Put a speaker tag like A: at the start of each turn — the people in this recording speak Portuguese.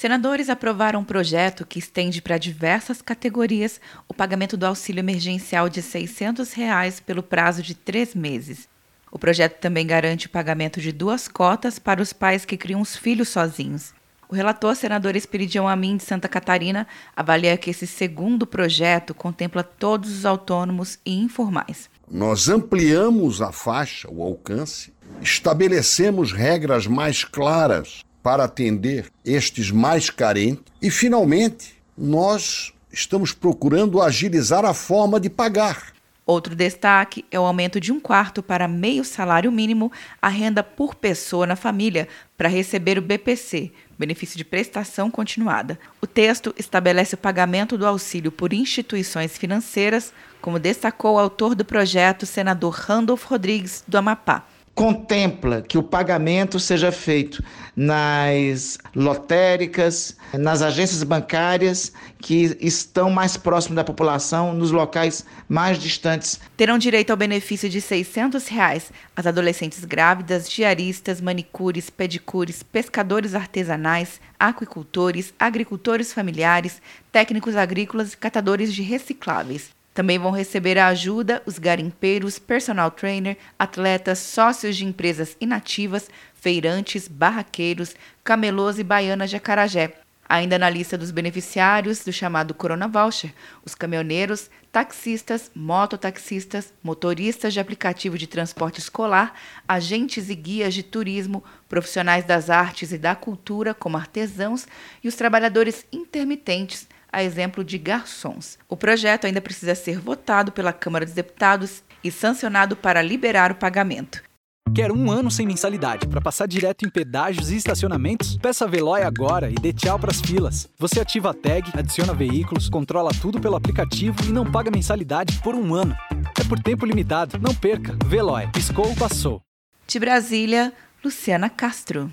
A: Senadores aprovaram um projeto que estende para diversas categorias o pagamento do auxílio emergencial de 600 reais pelo prazo de três meses. O projeto também garante o pagamento de duas cotas para os pais que criam os filhos sozinhos. O relator, senador Espiridião Amin de Santa Catarina, avalia que esse segundo projeto contempla todos os autônomos e informais.
B: Nós ampliamos a faixa, o alcance, estabelecemos regras mais claras para atender estes mais carentes e, finalmente, nós estamos procurando agilizar a forma de pagar.
A: Outro destaque é o aumento de um quarto para meio salário mínimo a renda por pessoa na família para receber o BPC, benefício de prestação continuada. O texto estabelece o pagamento do auxílio por instituições financeiras, como destacou o autor do projeto, senador Randolph Rodrigues, do Amapá
C: contempla que o pagamento seja feito nas lotéricas, nas agências bancárias que estão mais próximos da população, nos locais mais distantes.
A: Terão direito ao benefício de 600 reais as adolescentes grávidas, diaristas, manicures, pedicures, pescadores artesanais, aquicultores, agricultores familiares, técnicos agrícolas e catadores de recicláveis. Também vão receber a ajuda os garimpeiros, personal trainer, atletas, sócios de empresas inativas, feirantes, barraqueiros, camelôs e baianas de Acarajé. Ainda na lista dos beneficiários do chamado Corona Voucher, os caminhoneiros, taxistas, mototaxistas, motoristas de aplicativo de transporte escolar, agentes e guias de turismo, profissionais das artes e da cultura, como artesãos, e os trabalhadores intermitentes a exemplo de garçons. O projeto ainda precisa ser votado pela Câmara dos Deputados e sancionado para liberar o pagamento.
D: Quer um ano sem mensalidade para passar direto em pedágios e estacionamentos? Peça a Veloy agora e dê tchau para as filas. Você ativa a tag, adiciona veículos, controla tudo pelo aplicativo e não paga mensalidade por um ano. É por tempo limitado. Não perca. Veloy. Piscou, passou.
A: De Brasília, Luciana Castro.